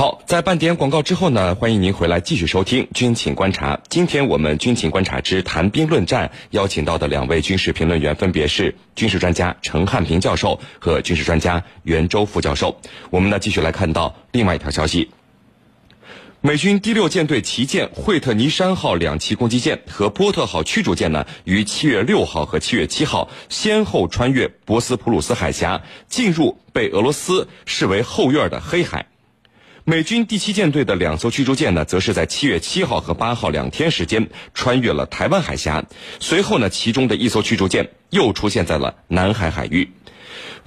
好，在半点广告之后呢，欢迎您回来继续收听《军情观察》。今天我们《军情观察之谈兵论战》邀请到的两位军事评论员分别是军事专家陈汉平教授和军事专家袁周副教授。我们呢继续来看到另外一条消息：美军第六舰队旗舰惠特尼山号两栖攻击舰和波特号驱逐舰呢，于七月六号和七月七号先后穿越博斯普鲁斯海峡，进入被俄罗斯视为后院的黑海。美军第七舰队的两艘驱逐舰呢，则是在七月七号和八号两天时间穿越了台湾海峡。随后呢，其中的一艘驱逐舰又出现在了南海海域。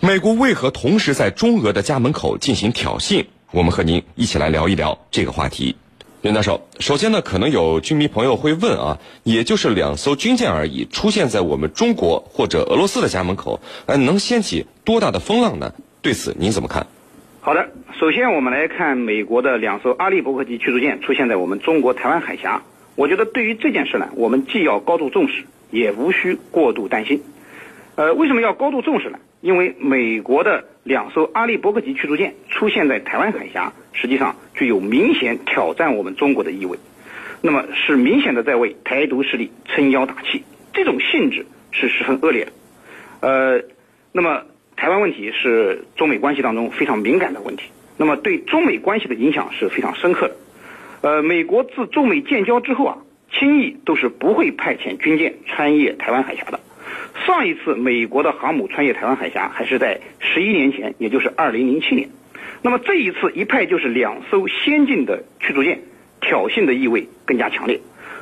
美国为何同时在中俄的家门口进行挑衅？我们和您一起来聊一聊这个话题。袁教授，首先呢，可能有军迷朋友会问啊，也就是两艘军舰而已，出现在我们中国或者俄罗斯的家门口，呃，能掀起多大的风浪呢？对此您怎么看？好的，首先我们来看美国的两艘阿利伯克级驱逐舰出现在我们中国台湾海峡。我觉得对于这件事呢，我们既要高度重视，也无需过度担心。呃，为什么要高度重视呢？因为美国的两艘阿利伯克级驱逐舰出现在台湾海峡，实际上具有明显挑战我们中国的意味。那么是明显的在为台独势力撑腰打气，这种性质是十分恶劣的。呃，那么。台湾问题是中美关系当中非常敏感的问题，那么对中美关系的影响是非常深刻的。呃，美国自中美建交之后啊，轻易都是不会派遣军舰穿越台湾海峡的。上一次美国的航母穿越台湾海峡还是在十一年前，也就是二零零七年。那么这一次一派就是两艘先进的驱逐舰，挑衅的意味更加强烈。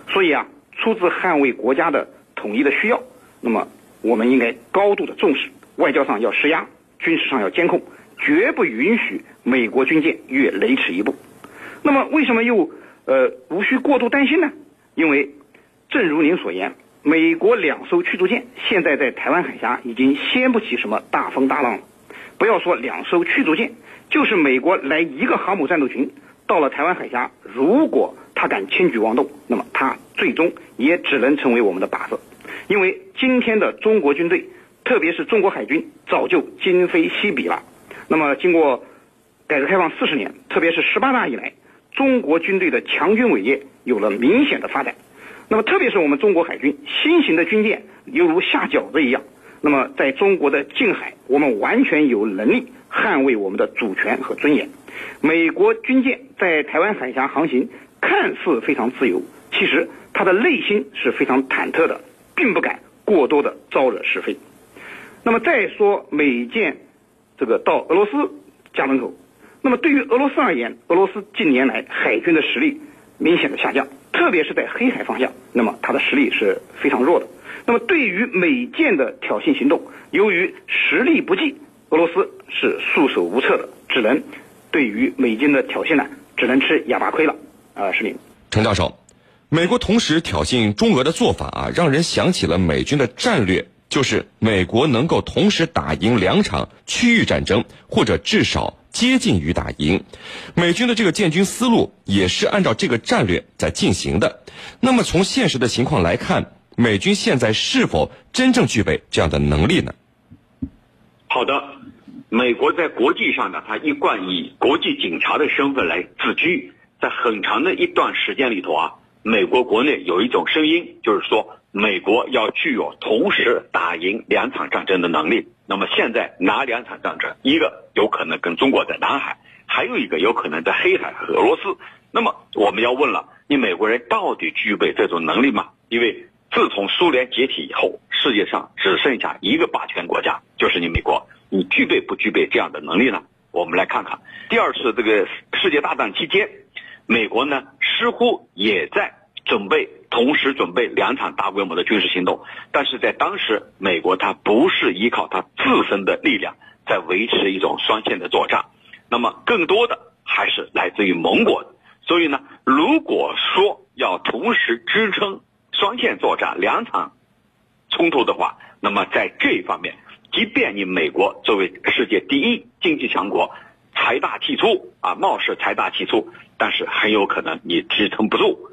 所以啊，出自捍卫国家的统一的需要，那么我们应该高度的重视。外交上要施压，军事上要监控，绝不允许美国军舰越雷池一步。那么，为什么又呃无需过度担心呢？因为，正如您所言，美国两艘驱逐舰现在在台湾海峡已经掀不起什么大风大浪了。不要说两艘驱逐舰，就是美国来一个航母战斗群到了台湾海峡，如果他敢轻举妄动，那么他最终也只能成为我们的靶子。因为今天的中国军队。特别是中国海军早就今非昔比了。那么，经过改革开放四十年，特别是十八大以来，中国军队的强军伟业有了明显的发展。那么，特别是我们中国海军新型的军舰犹如下饺子一样。那么，在中国的近海，我们完全有能力捍卫我们的主权和尊严。美国军舰在台湾海峡航行，看似非常自由，其实他的内心是非常忐忑的，并不敢过多的招惹是非。那么再说美舰这个到俄罗斯家门口，那么对于俄罗斯而言，俄罗斯近年来海军的实力明显的下降，特别是在黑海方向，那么它的实力是非常弱的。那么对于美舰的挑衅行动，由于实力不济，俄罗斯是束手无策的，只能对于美军的挑衅呢，只能吃哑巴亏了。啊，石林，程教授，美国同时挑衅中俄的做法啊，让人想起了美军的战略。就是美国能够同时打赢两场区域战争，或者至少接近于打赢。美军的这个建军思路也是按照这个战略在进行的。那么从现实的情况来看，美军现在是否真正具备这样的能力呢？好的，美国在国际上呢，它一贯以国际警察的身份来自居。在很长的一段时间里头啊，美国国内有一种声音，就是说。美国要具有同时打赢两场战争的能力。那么现在哪两场战争？一个有可能跟中国在南海，还有一个有可能在黑海和俄罗斯。那么我们要问了：你美国人到底具备这种能力吗？因为自从苏联解体以后，世界上只剩下一个霸权国家，就是你美国。你具备不具备这样的能力呢？我们来看看，第二次这个世界大战期间，美国呢似乎也在准备。同时准备两场大规模的军事行动，但是在当时，美国它不是依靠它自身的力量在维持一种双线的作战，那么更多的还是来自于盟国。所以呢，如果说要同时支撑双线作战两场冲突的话，那么在这一方面，即便你美国作为世界第一经济强国，财大气粗啊，貌似财大气粗，但是很有可能你支撑不住。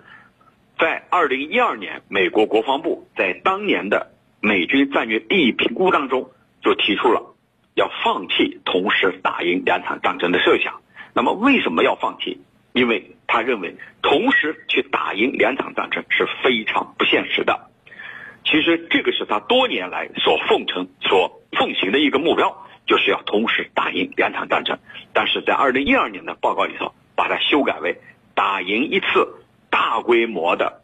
在二零一二年，美国国防部在当年的美军战略利益评估当中，就提出了要放弃同时打赢两场战争的设想。那么为什么要放弃？因为他认为同时去打赢两场战争是非常不现实的。其实这个是他多年来所奉承、所奉行的一个目标，就是要同时打赢两场战争。但是在二零一二年的报告里头，把它修改为打赢一次大规模的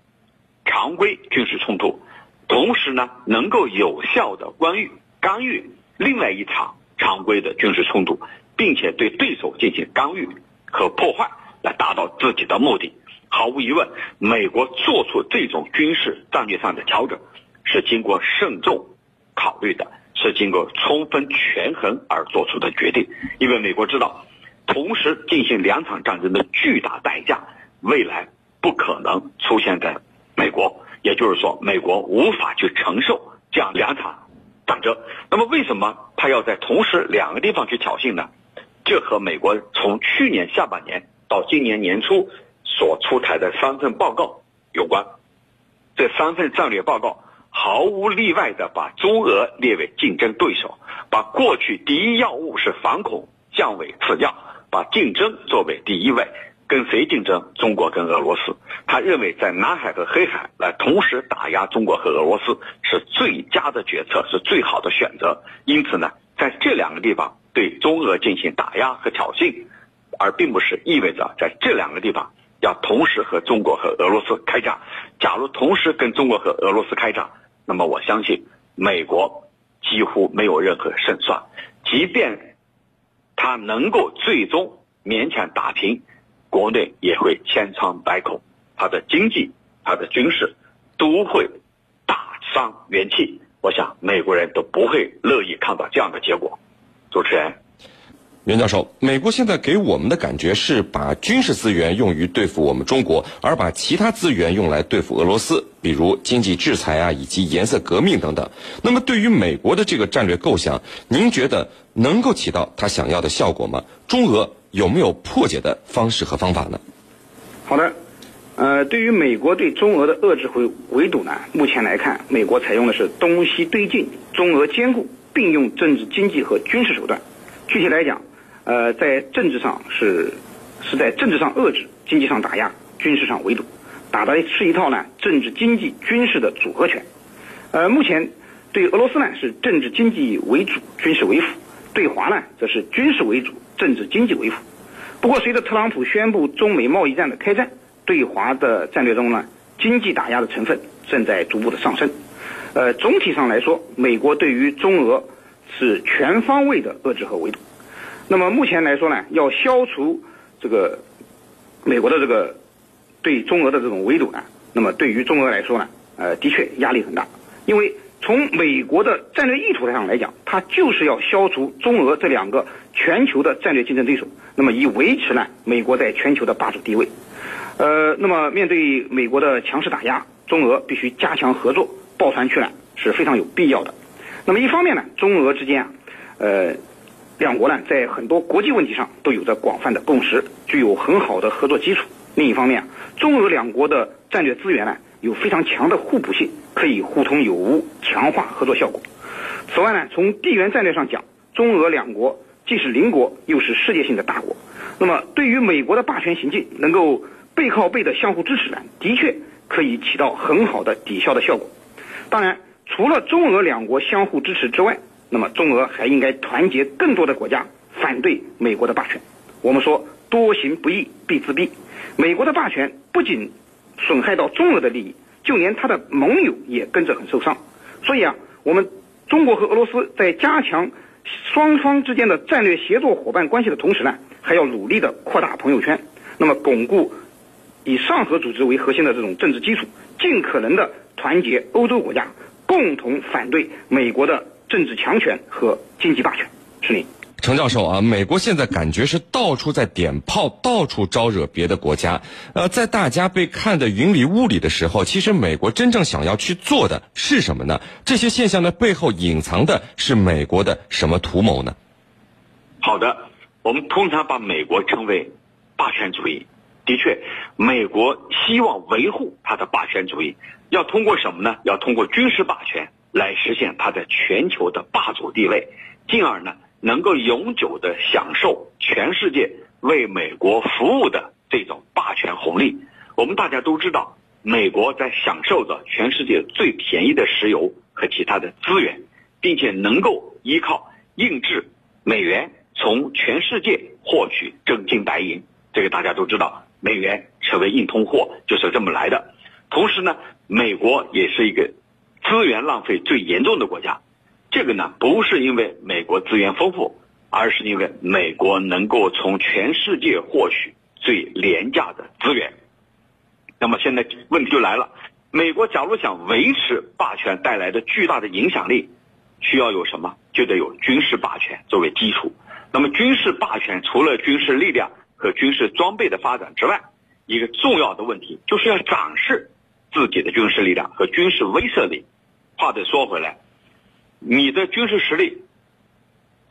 常规军事冲突，同时呢能够有效的干预干预另外一场常规的军事冲突，并且对对手进行干预和破坏。来达到自己的目的，毫无疑问，美国做出这种军事战略上的调整，是经过慎重考虑的，是经过充分权衡而做出的决定。因为美国知道，同时进行两场战争的巨大代价，未来不可能出现在美国，也就是说，美国无法去承受这样两场战争。那么，为什么他要在同时两个地方去挑衅呢？这和美国从去年下半年。到今年年初所出台的三份报告有关，这三份战略报告毫无例外的把中俄列为竞争对手，把过去第一要务是反恐降为次要，把竞争作为第一位。跟谁竞争？中国跟俄罗斯。他认为在南海和黑海来同时打压中国和俄罗斯是最佳的决策，是最好的选择。因此呢，在这两个地方对中俄进行打压和挑衅。而并不是意味着在这两个地方要同时和中国和俄罗斯开战。假如同时跟中国和俄罗斯开战，那么我相信美国几乎没有任何胜算。即便他能够最终勉强打平，国内也会千疮百孔，它的经济、它的军事都会大伤元气。我想美国人都不会乐意看到这样的结果。主持人。袁教授，美国现在给我们的感觉是把军事资源用于对付我们中国，而把其他资源用来对付俄罗斯，比如经济制裁啊，以及颜色革命等等。那么，对于美国的这个战略构想，您觉得能够起到他想要的效果吗？中俄有没有破解的方式和方法呢？好的，呃，对于美国对中俄的遏制和围堵呢，目前来看，美国采用的是东西对进、中俄兼顾，并用政治、经济和军事手段。具体来讲，呃，在政治上是是在政治上遏制，经济上打压，军事上围堵，打的是一套呢政治、经济、军事的组合拳。呃，目前对俄罗斯呢是政治经济为主，军事为辅；对华呢则是军事为主，政治经济为辅。不过，随着特朗普宣布中美贸易战的开战，对华的战略中呢，经济打压的成分正在逐步的上升。呃，总体上来说，美国对于中俄是全方位的遏制和围堵。那么目前来说呢，要消除这个美国的这个对中俄的这种围堵呢，那么对于中俄来说呢，呃，的确压力很大。因为从美国的战略意图上来讲，它就是要消除中俄这两个全球的战略竞争对手，那么以维持呢美国在全球的霸主地位。呃，那么面对美国的强势打压，中俄必须加强合作，抱团取暖是非常有必要的。那么一方面呢，中俄之间啊，呃。两国呢，在很多国际问题上都有着广泛的共识，具有很好的合作基础。另一方面，中俄两国的战略资源呢，有非常强的互补性，可以互通有无，强化合作效果。此外呢，从地缘战略上讲，中俄两国既是邻国，又是世界性的大国。那么，对于美国的霸权行径，能够背靠背的相互支持呢，的确可以起到很好的抵消的效果。当然，除了中俄两国相互支持之外，那么，中俄还应该团结更多的国家反对美国的霸权。我们说，多行不义必自毙。美国的霸权不仅损害到中俄的利益，就连他的盟友也跟着很受伤。所以啊，我们中国和俄罗斯在加强双方之间的战略协作伙伴关系的同时呢，还要努力的扩大朋友圈，那么巩固以上合组织为核心的这种政治基础，尽可能的团结欧洲国家，共同反对美国的。政治强权和经济霸权，是你，程教授啊。美国现在感觉是到处在点炮，到处招惹别的国家。呃，在大家被看得云里雾里的时候，其实美国真正想要去做的是什么呢？这些现象的背后隐藏的是美国的什么图谋呢？好的，我们通常把美国称为霸权主义。的确，美国希望维护它的霸权主义，要通过什么呢？要通过军事霸权。来实现它在全球的霸主地位，进而呢能够永久的享受全世界为美国服务的这种霸权红利。我们大家都知道，美国在享受着全世界最便宜的石油和其他的资源，并且能够依靠印制美元从全世界获取真金白银。这个大家都知道，美元成为硬通货就是这么来的。同时呢，美国也是一个资源浪费最严重的国家。这个呢，不是因为美国资源丰富，而是因为美国能够从全世界获取最廉价的资源。那么现在问题就来了，美国假如想维持霸权带来的巨大的影响力，需要有什么？就得有军事霸权作为基础。那么军事霸权除了军事力量和军事装备的发展之外，一个重要的问题就是要展示自己的军事力量和军事威慑力。话得说回来。你的军事实力，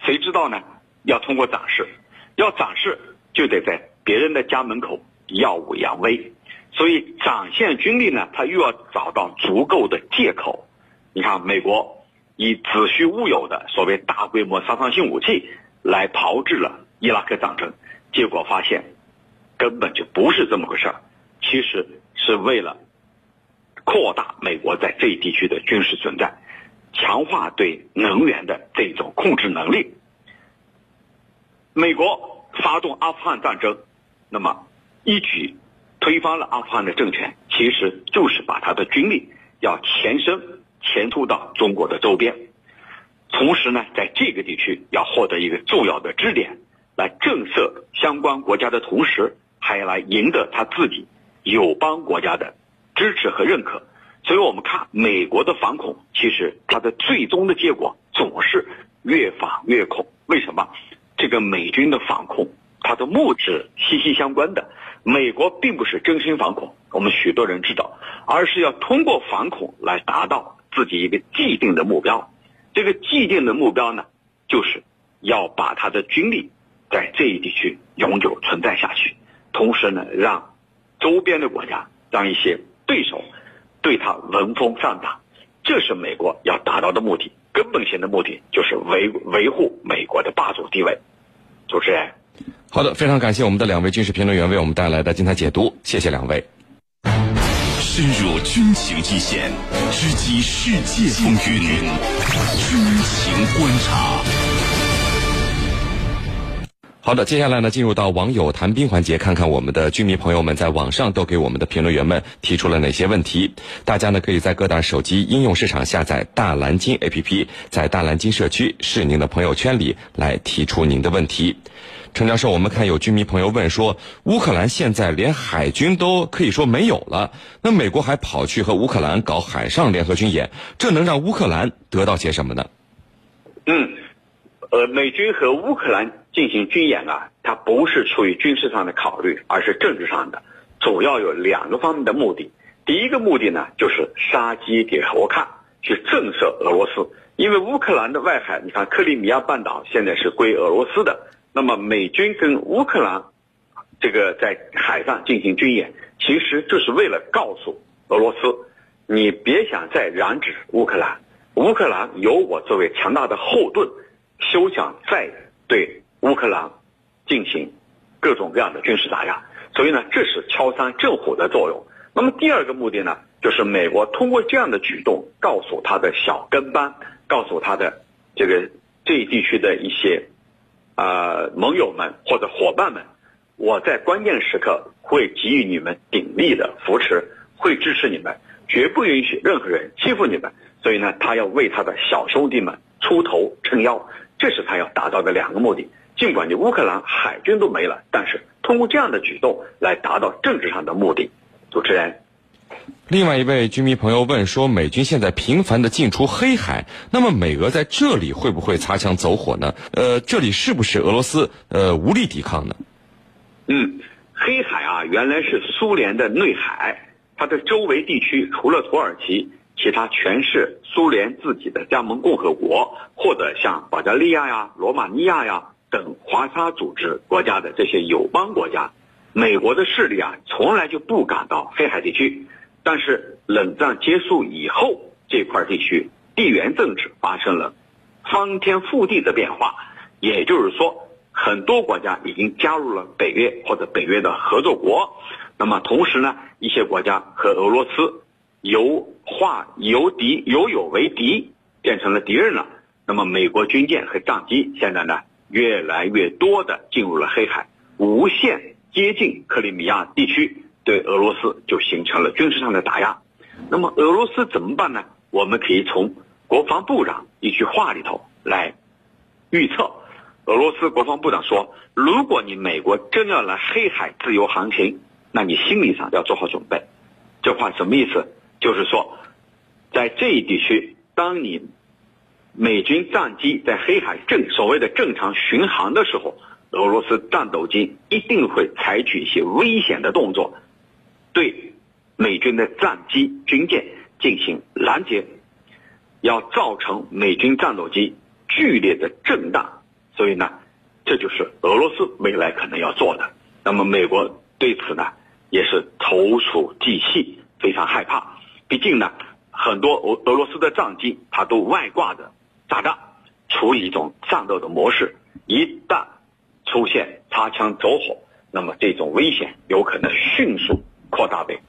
谁知道呢？要通过展示，要展示就得在别人的家门口耀武扬威，所以展现军力呢，他又要找到足够的借口。你看，美国以子虚乌有的所谓大规模杀伤性武器来炮制了伊拉克战争，结果发现根本就不是这么回事儿，其实是为了扩大美国在这一地区的军事存在。强化对能源的这种控制能力。美国发动阿富汗战争，那么一举推翻了阿富汗的政权，其实就是把他的军力要前伸前突到中国的周边，同时呢，在这个地区要获得一个重要的支点，来震慑相关国家的同时，还要来赢得他自己友邦国家的支持和认可。所以我们看美国的反恐，其实它的最终的结果总是越反越恐。为什么？这个美军的反恐，它的目的息息相关的。美国并不是真心反恐，我们许多人知道，而是要通过反恐来达到自己一个既定的目标。这个既定的目标呢，就是要把他的军力在这一地区永久存在下去，同时呢，让周边的国家，让一些对手。对他闻风丧胆，这是美国要达到的目的，根本性的目的就是维维护美国的霸主地位。主持人，好的，非常感谢我们的两位军事评论员为我们带来的精彩解读，谢谢两位。深入军情一线，直击世界风云，军情观察。好的，接下来呢，进入到网友谈兵环节，看看我们的居民朋友们在网上都给我们的评论员们提出了哪些问题。大家呢，可以在各大手机应用市场下载大蓝鲸 APP，在大蓝鲸社区是您的朋友圈里来提出您的问题。陈教授，我们看有居民朋友问说，乌克兰现在连海军都可以说没有了，那美国还跑去和乌克兰搞海上联合军演，这能让乌克兰得到些什么呢？嗯，呃，美军和乌克兰。进行军演啊，它不是出于军事上的考虑，而是政治上的，主要有两个方面的目的。第一个目的呢，就是杀鸡给猴看，去震慑俄罗斯。因为乌克兰的外海，你看克里米亚半岛现在是归俄罗斯的，那么美军跟乌克兰这个在海上进行军演，其实就是为了告诉俄罗斯，你别想再染指乌克兰，乌克兰有我作为强大的后盾，休想再对。乌克兰进行各种各样的军事打压，所以呢，这是敲山震虎的作用。那么第二个目的呢，就是美国通过这样的举动，告诉他的小跟班，告诉他的这个这一地区的一些啊盟友们或者伙伴们，我在关键时刻会给予你们鼎力的扶持，会支持你们，绝不允许任何人欺负你们。所以呢，他要为他的小兄弟们出头撑腰，这是他要达到的两个目的。尽管你乌克兰海军都没了，但是通过这样的举动来达到政治上的目的。主持人，另外一位居民朋友问说，美军现在频繁的进出黑海，那么美俄在这里会不会擦枪走火呢？呃，这里是不是俄罗斯呃无力抵抗呢？嗯，黑海啊，原来是苏联的内海，它的周围地区除了土耳其，其他全是苏联自己的加盟共和国，或者像保加利亚呀、罗马尼亚呀。等华沙组织国家的这些友邦国家，美国的势力啊，从来就不敢到黑海地区。但是冷战结束以后，这块地区地缘政治发生了翻天覆地的变化。也就是说，很多国家已经加入了北约或者北约的合作国。那么同时呢，一些国家和俄罗斯由化由敌由友为敌，变成了敌人了。那么美国军舰和战机现在呢，越来越多的进入了黑海，无限接近克里米亚地区，对俄罗斯就形成了军事上的打压。那么俄罗斯怎么办呢？我们可以从国防部长一句话里头来预测。俄罗斯国防部长说：“如果你美国真要来黑海自由航行，那你心理上要做好准备。”这话什么意思？就是说，在这一地区，当你美军战机在黑海正所谓的正常巡航的时候，俄罗斯战斗机一定会采取一些危险的动作，对美军的战机军舰进行拦截，要造成美军战斗机剧烈的震荡。所以呢，这就是俄罗斯未来可能要做的。那么美国对此呢，也是投鼠忌器，非常害怕。毕竟呢，很多俄俄罗斯的战机它都外挂着炸弹，处于一种战斗的模式。一旦出现擦枪走火，那么这种危险有可能迅速扩大为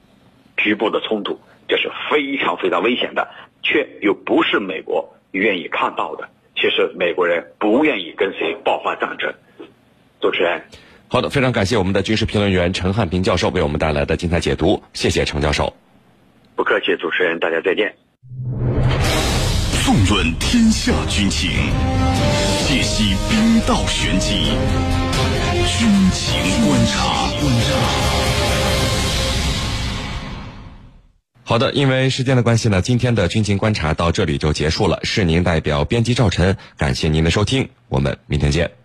局部的冲突，这是非常非常危险的，却又不是美国愿意看到的。其实美国人不愿意跟谁爆发战争。主持人，好的，非常感谢我们的军事评论员陈汉平教授为我们带来的精彩解读，谢谢陈教授。不客气，主持人，大家再见。论天下军情，解析兵道玄机，军情观察。好的，因为时间的关系呢，今天的军情观察到这里就结束了。是您代表编辑赵晨，感谢您的收听，我们明天见。